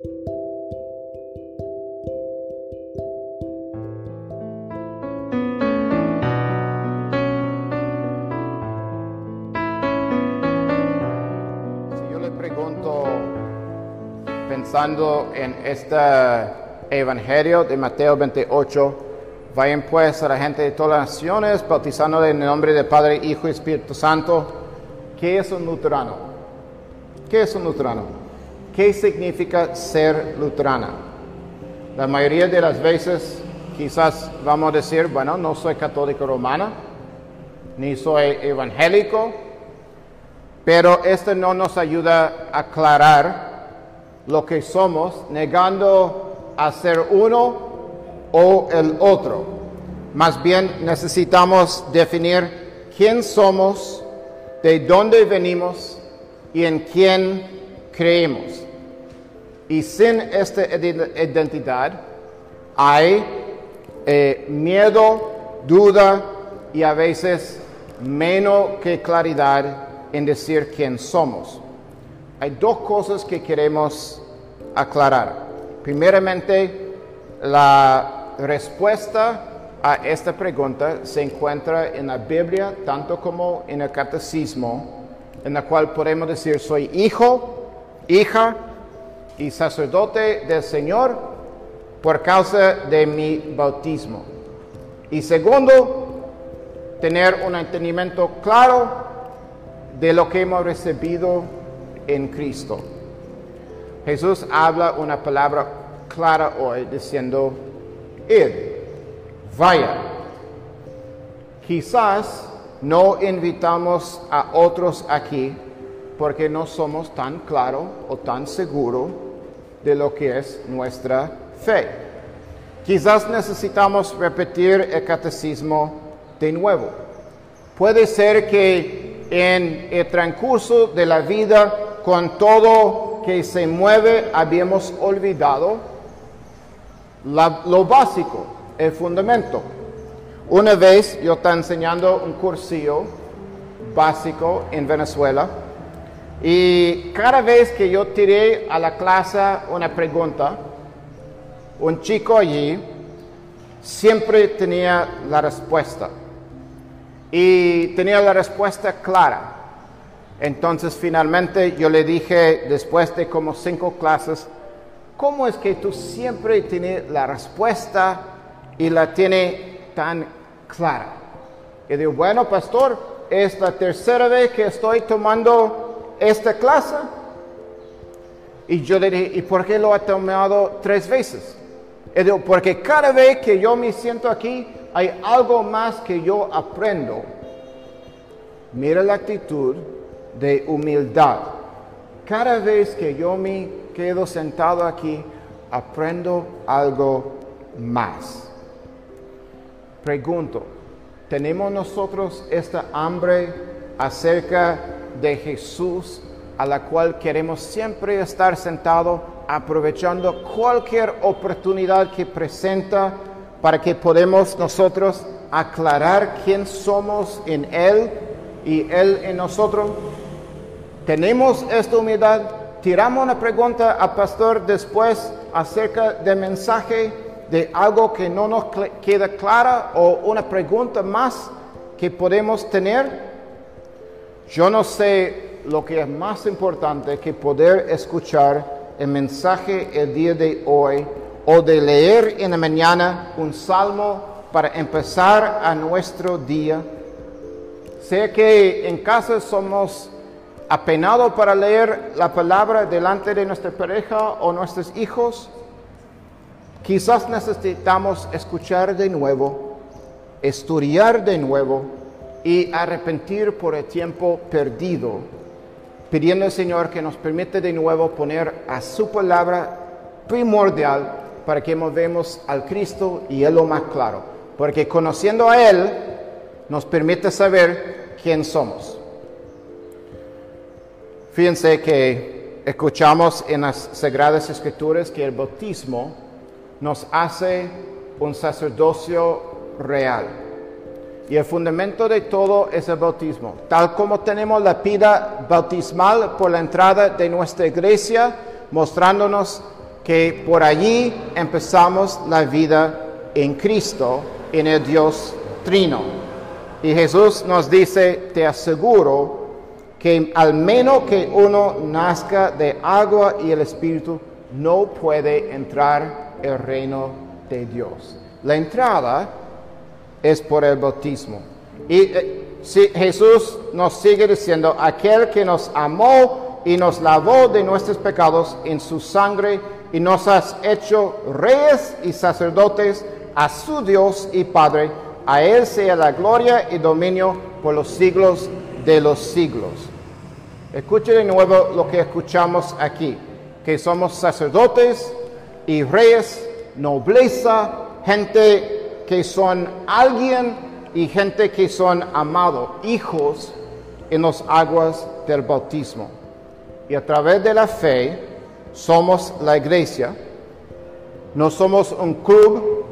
Si yo le pregunto, pensando en este Evangelio de Mateo 28, vayan pues a la gente de todas las naciones, bautizándole en el nombre del Padre, Hijo y Espíritu Santo. ¿Qué es un luterano? ¿Qué es un luterano? ¿Qué significa ser luterana? La mayoría de las veces quizás vamos a decir, bueno, no soy católico romana, ni soy evangélico, pero esto no nos ayuda a aclarar lo que somos, negando a ser uno o el otro. Más bien necesitamos definir quién somos, de dónde venimos y en quién creemos. Y sin esta ide- identidad hay eh, miedo, duda y a veces menos que claridad en decir quién somos. Hay dos cosas que queremos aclarar. Primeramente, la respuesta a esta pregunta se encuentra en la Biblia, tanto como en el catecismo, en la cual podemos decir soy hijo, hija y sacerdote del Señor por causa de mi bautismo. Y segundo, tener un entendimiento claro de lo que hemos recibido en Cristo. Jesús habla una palabra clara hoy diciendo, id, vaya. Quizás no invitamos a otros aquí porque no somos tan claros o tan seguros de lo que es nuestra fe. Quizás necesitamos repetir el catecismo de nuevo. Puede ser que en el transcurso de la vida, con todo que se mueve, habíamos olvidado lo básico, el fundamento. Una vez yo estaba enseñando un cursillo básico en Venezuela y cada vez que yo tiré a la clase una pregunta, un chico allí siempre tenía la respuesta y tenía la respuesta clara. Entonces finalmente yo le dije, después de como cinco clases, ¿cómo es que tú siempre tienes la respuesta y la tienes tan clara? Y digo, bueno, pastor, es la tercera vez que estoy tomando esta clase. Y yo le dije, ¿y por qué lo ha tomado tres veces? Y digo, porque cada vez que yo me siento aquí, hay algo más que yo aprendo. Mira la actitud de humildad. Cada vez que yo me quedo sentado aquí, aprendo algo más. Pregunto, ¿tenemos nosotros esta hambre acerca de Jesús a la cual queremos siempre estar sentado aprovechando cualquier oportunidad que presenta para que podamos nosotros aclarar quién somos en Él y Él en nosotros? ¿Tenemos esta humildad? Tiramos una pregunta al pastor después acerca del mensaje de algo que no nos queda clara o una pregunta más que podemos tener. Yo no sé lo que es más importante que poder escuchar el mensaje el día de hoy o de leer en la mañana un salmo para empezar a nuestro día. Sé que en casa somos apenados para leer la palabra delante de nuestra pareja o nuestros hijos. Quizás necesitamos escuchar de nuevo, estudiar de nuevo y arrepentir por el tiempo perdido, pidiendo al Señor que nos permita de nuevo poner a su palabra primordial para que movemos al Cristo y Él lo más claro. Porque conociendo a Él nos permite saber quién somos. Fíjense que escuchamos en las Sagradas Escrituras que el bautismo nos hace un sacerdocio real. Y el fundamento de todo es el bautismo. Tal como tenemos la pida bautismal por la entrada de nuestra iglesia, mostrándonos que por allí empezamos la vida en Cristo, en el Dios Trino. Y Jesús nos dice, te aseguro que al menos que uno nazca de agua y el Espíritu, no puede entrar el reino de Dios. La entrada es por el bautismo. Y eh, si Jesús nos sigue diciendo, aquel que nos amó y nos lavó de nuestros pecados en su sangre y nos has hecho reyes y sacerdotes a su Dios y Padre, a Él sea la gloria y dominio por los siglos de los siglos. Escuche de nuevo lo que escuchamos aquí, que somos sacerdotes y reyes, nobleza, gente que son alguien y gente que son amados, hijos en las aguas del bautismo. Y a través de la fe somos la iglesia, no somos un club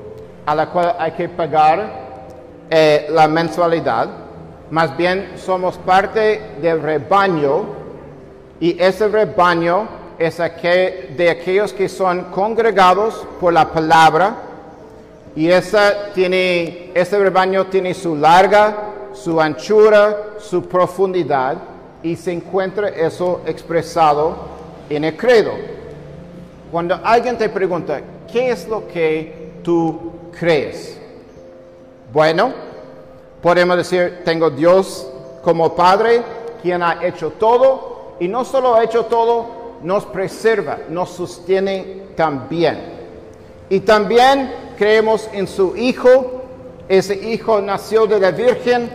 a la cual hay que pagar eh, la mensualidad, más bien somos parte del rebaño. Y ese rebaño es aquel, de aquellos que son congregados por la palabra y esa tiene, ese rebaño tiene su larga, su anchura, su profundidad y se encuentra eso expresado en el credo. Cuando alguien te pregunta, ¿qué es lo que tú crees? Bueno, podemos decir, tengo Dios como Padre, quien ha hecho todo, y no solo ha hecho todo, nos preserva, nos sostiene también. Y también creemos en su Hijo. Ese Hijo nació de la Virgen,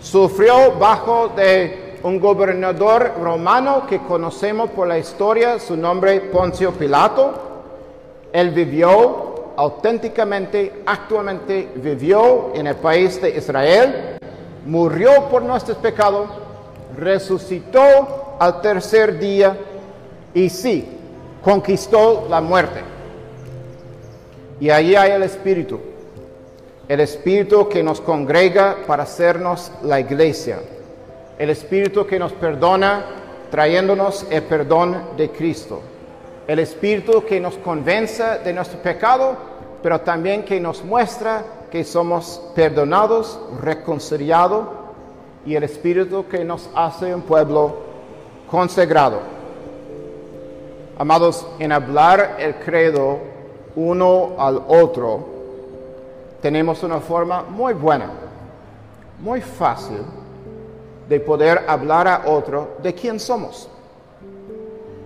sufrió bajo de un gobernador romano que conocemos por la historia, su nombre Poncio Pilato. Él vivió auténticamente, actualmente vivió en el país de Israel, murió por nuestros pecados, resucitó al tercer día y sí, conquistó la muerte. Y ahí hay el Espíritu, el Espíritu que nos congrega para hacernos la iglesia, el Espíritu que nos perdona trayéndonos el perdón de Cristo, el Espíritu que nos convence de nuestro pecado, pero también que nos muestra que somos perdonados, reconciliados, y el Espíritu que nos hace un pueblo consagrado. Amados, en hablar el credo uno al otro, tenemos una forma muy buena, muy fácil de poder hablar a otro de quién somos.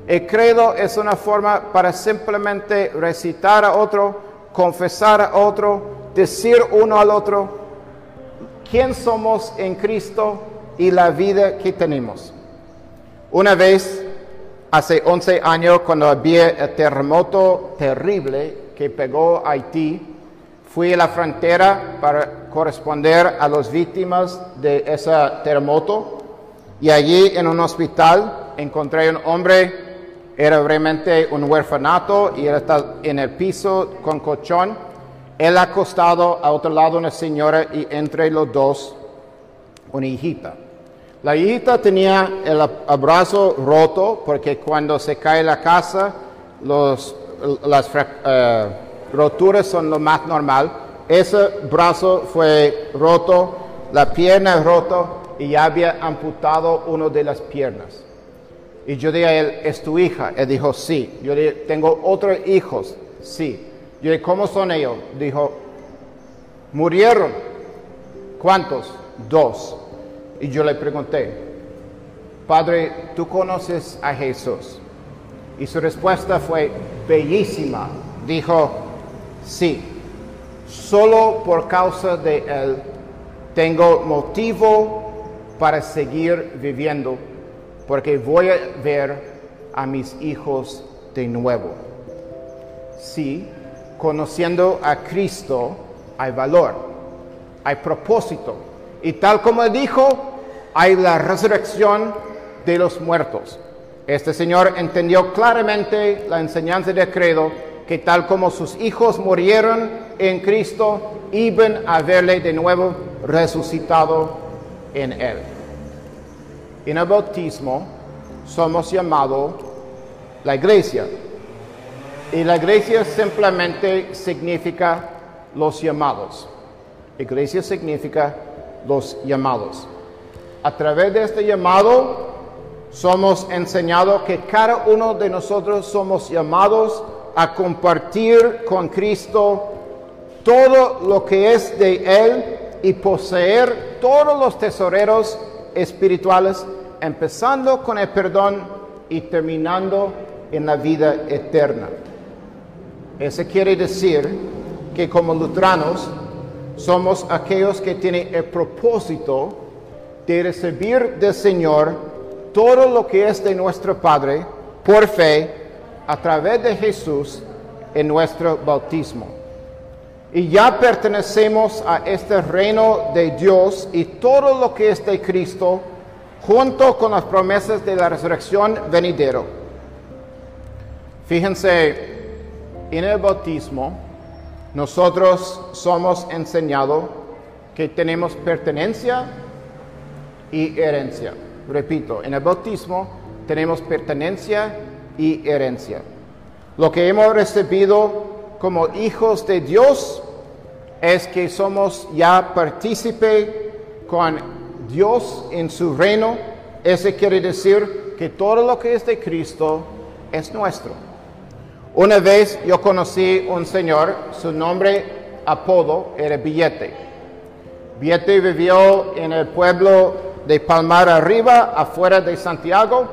El credo es una forma para simplemente recitar a otro, confesar a otro, decir uno al otro quién somos en Cristo y la vida que tenemos. Una vez Hace 11 años, cuando había el terremoto terrible que pegó Haití, fui a la frontera para corresponder a las víctimas de ese terremoto y allí en un hospital encontré un hombre, era realmente un huerfanato y él está en el piso con colchón. Él acostado a otro lado una señora y entre los dos una hijita. La hijita tenía el abrazo roto porque cuando se cae la casa, las eh, roturas son lo más normal. Ese brazo fue roto, la pierna roto y había amputado una de las piernas. Y yo dije a él, ¿es tu hija? Él dijo, sí. Yo dije, ¿tengo otros hijos? Sí. Yo dije, ¿cómo son ellos? Dijo, murieron. ¿Cuántos? Dos. Y yo le pregunté, Padre, ¿tú conoces a Jesús? Y su respuesta fue bellísima. Dijo, sí, solo por causa de Él tengo motivo para seguir viviendo, porque voy a ver a mis hijos de nuevo. Sí, conociendo a Cristo hay valor, hay propósito y tal como dijo, hay la resurrección de los muertos. Este señor entendió claramente la enseñanza del credo, que tal como sus hijos murieron en Cristo, iban a verle de nuevo resucitado en él. En el bautismo somos llamados la iglesia. Y la iglesia simplemente significa los llamados. Iglesia significa los llamados. A través de este llamado somos enseñados que cada uno de nosotros somos llamados a compartir con Cristo todo lo que es de Él y poseer todos los tesoreros espirituales, empezando con el perdón y terminando en la vida eterna. Eso quiere decir que como luteranos somos aquellos que tienen el propósito de recibir del Señor todo lo que es de nuestro Padre por fe a través de Jesús en nuestro bautismo. Y ya pertenecemos a este reino de Dios y todo lo que es de Cristo junto con las promesas de la resurrección venidero. Fíjense, en el bautismo nosotros somos enseñados que tenemos pertenencia y herencia. Repito, en el bautismo tenemos pertenencia y herencia. Lo que hemos recibido como hijos de Dios es que somos ya partícipe con Dios en su reino. Eso quiere decir que todo lo que es de Cristo es nuestro. Una vez yo conocí un señor, su nombre, apodo, era Billete. Billete vivió en el pueblo de Palmar Arriba, afuera de Santiago,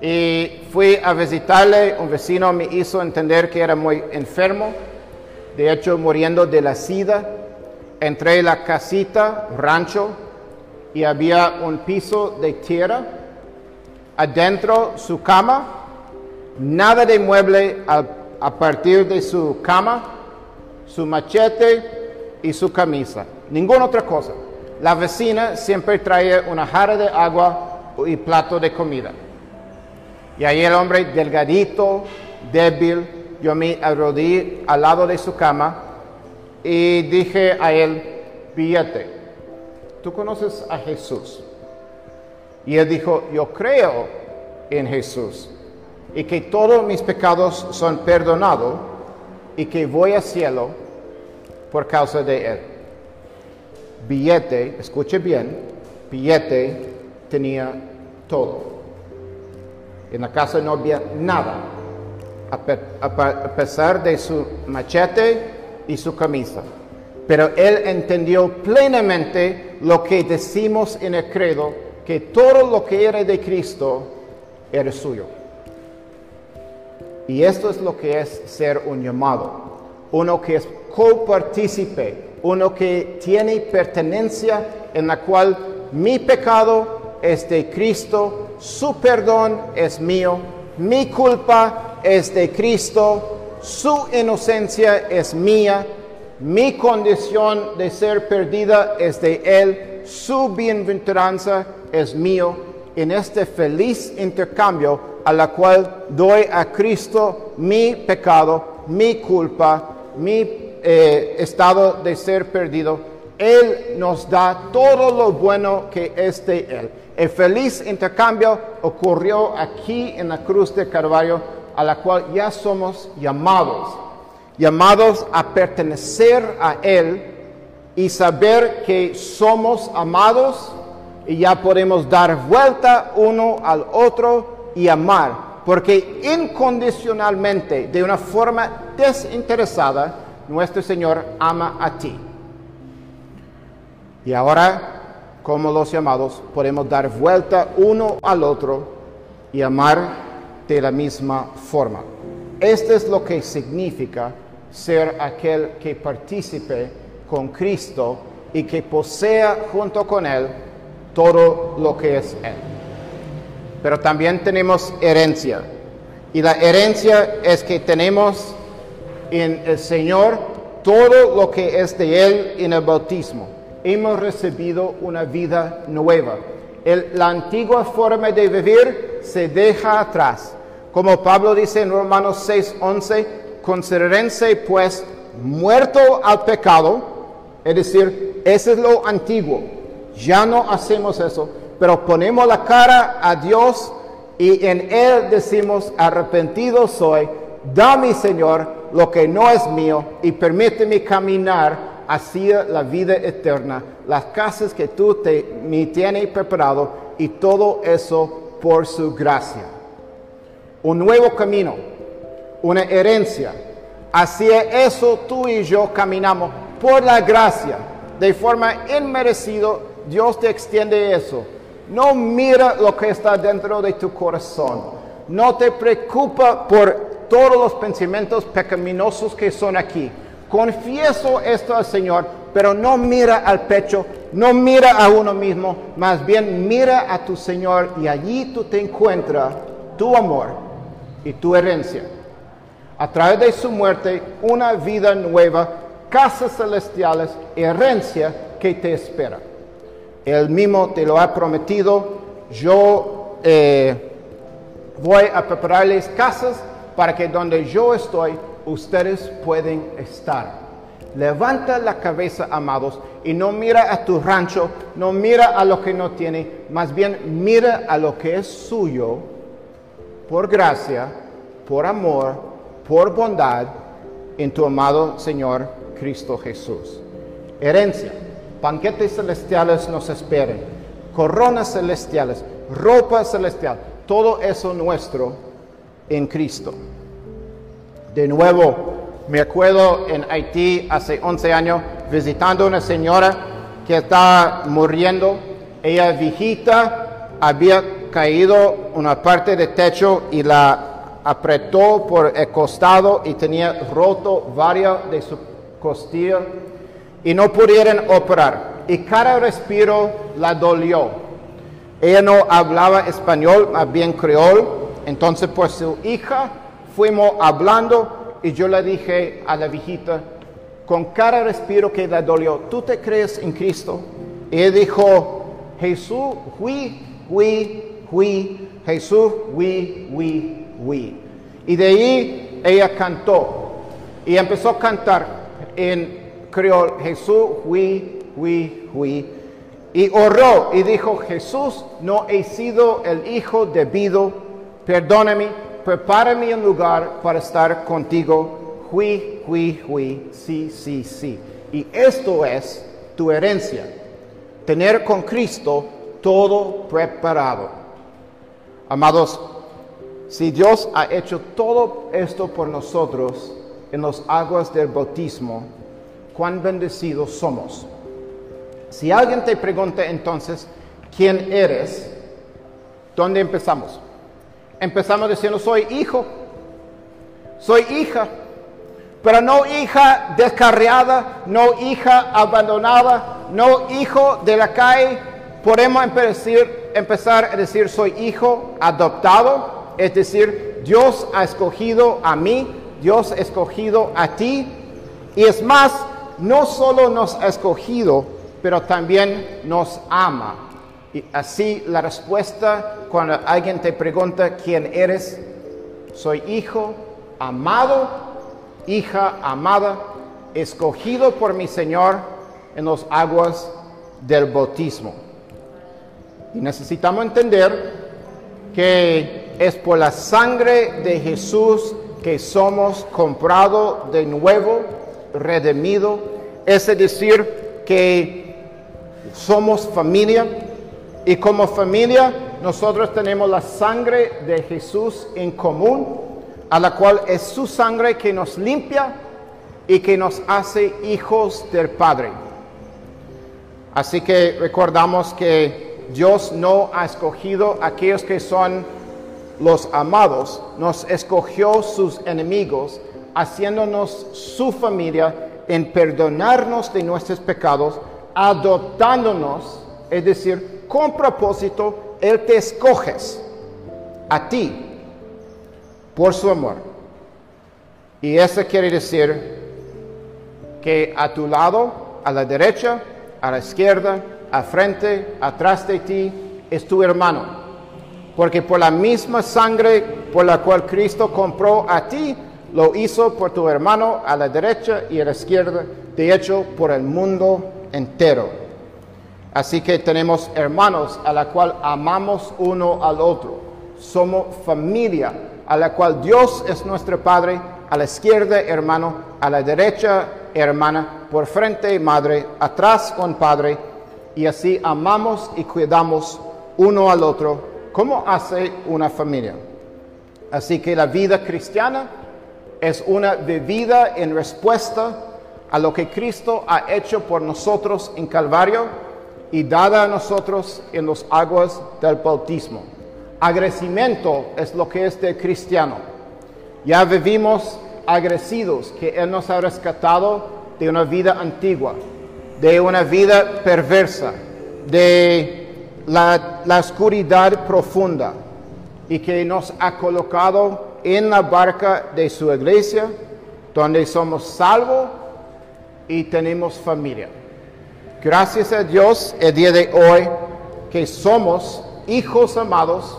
y fui a visitarle. Un vecino me hizo entender que era muy enfermo, de hecho muriendo de la sida. Entré en la casita, rancho, y había un piso de tierra. Adentro su cama, nada de mueble a, partir de su cama, su machete y su camisa. Ninguna otra cosa. La vecina siempre traía una jarra de agua y plato de comida. Y ahí el hombre delgadito, débil, yo me arrodillé al lado de su cama y dije a él, billete, ¿tú conoces a Jesús? Y él dijo, yo creo en Jesús y que todos mis pecados son perdonados y que voy al cielo por causa de Él. Billete, escuche bien, billete tenía todo. En la casa no había nada, a pesar de su machete y su camisa. Pero él entendió plenamente lo que decimos en el credo, que todo lo que era de Cristo era suyo. Y esto es lo que es ser un llamado. Uno que es copartícipe, uno que tiene pertenencia en la cual mi pecado es de Cristo, su perdón es mío, mi culpa es de Cristo, su inocencia es mía, mi condición de ser perdida es de Él, su bienaventuranza es mío. En este feliz intercambio a la cual doy a Cristo mi pecado, mi culpa, mi eh, estado de ser perdido. Él nos da todo lo bueno que es de Él. El feliz intercambio ocurrió aquí en la cruz de Calvario, a la cual ya somos llamados, llamados a pertenecer a Él y saber que somos amados y ya podemos dar vuelta uno al otro y amar, porque incondicionalmente, de una forma desinteresada, nuestro Señor ama a ti. Y ahora, como los llamados, podemos dar vuelta uno al otro y amar de la misma forma. Esto es lo que significa ser aquel que participe con Cristo y que posea junto con Él todo lo que es Él pero también tenemos herencia. Y la herencia es que tenemos en el Señor todo lo que es de Él en el bautismo. Hemos recibido una vida nueva. la antigua forma de vivir se deja atrás. Como Pablo dice en Romanos 6:11, considerense pues muerto al pecado, es decir, ese es lo antiguo. Ya no hacemos eso, pero ponemos la cara a Dios y en Él decimos, arrepentido soy, dame, Señor, lo que no es mío y permíteme caminar hacia la vida eterna, las casas que tú te, me tienes preparado y todo eso por su gracia. Un nuevo camino, una herencia. Hacia eso tú y yo caminamos por la gracia, de forma inmerecida. Dios te extiende eso. No mira lo que está dentro de tu corazón. No te preocupa por todos los pensamientos pecaminosos que son aquí. Confieso esto al Señor, pero no mira al pecho, no mira a uno mismo, más bien mira a tu Señor y allí tú te encuentras tu amor y tu herencia. A través de su muerte, una vida nueva, casas celestiales, herencia que te espera. Él mismo te lo ha prometido. Yo eh, voy a prepararles casas para que donde yo estoy, ustedes pueden estar. Levanta la cabeza, amados, y no mira a tu rancho, no mira a lo que no tiene, más bien mira a lo que es suyo, por gracia, por amor, por bondad, en tu amado Señor Cristo Jesús. Herencia, banquetes celestiales nos esperan, coronas celestiales, ropa celestial, todo eso nuestro en Cristo. De nuevo, me acuerdo en Haití hace 11 años visitando una señora que estaba muriendo. Ella viejita había caído una parte del techo y la apretó por el costado y tenía roto varias de sus costillas y no pudieron operar. Y cada respiro la dolió. Ella no hablaba español, más bien creol entonces, pues su hija fuimos hablando y yo le dije a la viejita, con cada respiro que le dolió, ¿tú te crees en Cristo? Y ella dijo, Jesús, oui, oui, oui, Jesús, oui, oui, oui. Y de ahí ella cantó y empezó a cantar en creol, Jesús, oui, oui, oui. Y oró y dijo, Jesús, no he sido el hijo debido perdóname, prepárame un lugar para estar contigo. Hui, hui, hui, sí, sí, sí. Y esto es tu herencia, tener con Cristo todo preparado. Amados, si Dios ha hecho todo esto por nosotros en las aguas del bautismo, cuán bendecidos somos. Si alguien te pregunta entonces, ¿quién eres? ¿Dónde empezamos? empezamos diciendo, soy hijo, soy hija, pero no hija descarriada, no hija abandonada, no hijo de la calle. Podemos empezar a decir, soy hijo adoptado, es decir, Dios ha escogido a mí, Dios ha escogido a ti, y es más, no solo nos ha escogido, pero también nos ama. Y así la respuesta cuando alguien te pregunta quién eres, soy hijo amado, hija amada, escogido por mi Señor en las aguas del bautismo. Y necesitamos entender que es por la sangre de Jesús que somos comprados de nuevo, redimido, es decir, que somos familia y como familia, nosotros tenemos la sangre de Jesús en común, a la cual es su sangre que nos limpia y que nos hace hijos del Padre. Así que recordamos que Dios no ha escogido a aquellos que son los amados, nos escogió sus enemigos, haciéndonos su familia en perdonarnos de nuestros pecados, adoptándonos, es decir, con propósito, Él te escoges a ti por su amor. Y eso quiere decir que a tu lado, a la derecha, a la izquierda, a frente, atrás de ti, es tu hermano. Porque por la misma sangre por la cual Cristo compró a ti, lo hizo por tu hermano a la derecha y a la izquierda, de hecho por el mundo entero. Así que tenemos hermanos a la cual amamos uno al otro. Somos familia a la cual Dios es nuestro Padre, a la izquierda hermano, a la derecha hermana, por frente madre, atrás un padre, y así amamos y cuidamos uno al otro, como hace una familia. Así que la vida cristiana es una vivida en respuesta a lo que Cristo ha hecho por nosotros en Calvario y dada a nosotros en las aguas del bautismo. Agradecimiento es lo que es de cristiano. Ya vivimos agradecidos que Él nos ha rescatado de una vida antigua, de una vida perversa, de la oscuridad profunda y que nos ha colocado en la barca de su iglesia, donde somos salvos y tenemos familia. Gracias a Dios el día de hoy que somos hijos amados,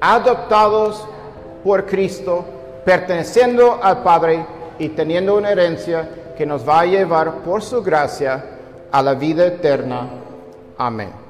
adoptados por Cristo, perteneciendo al Padre y teniendo una herencia que nos va a llevar por su gracia a la vida eterna. Amén.